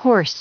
Horse.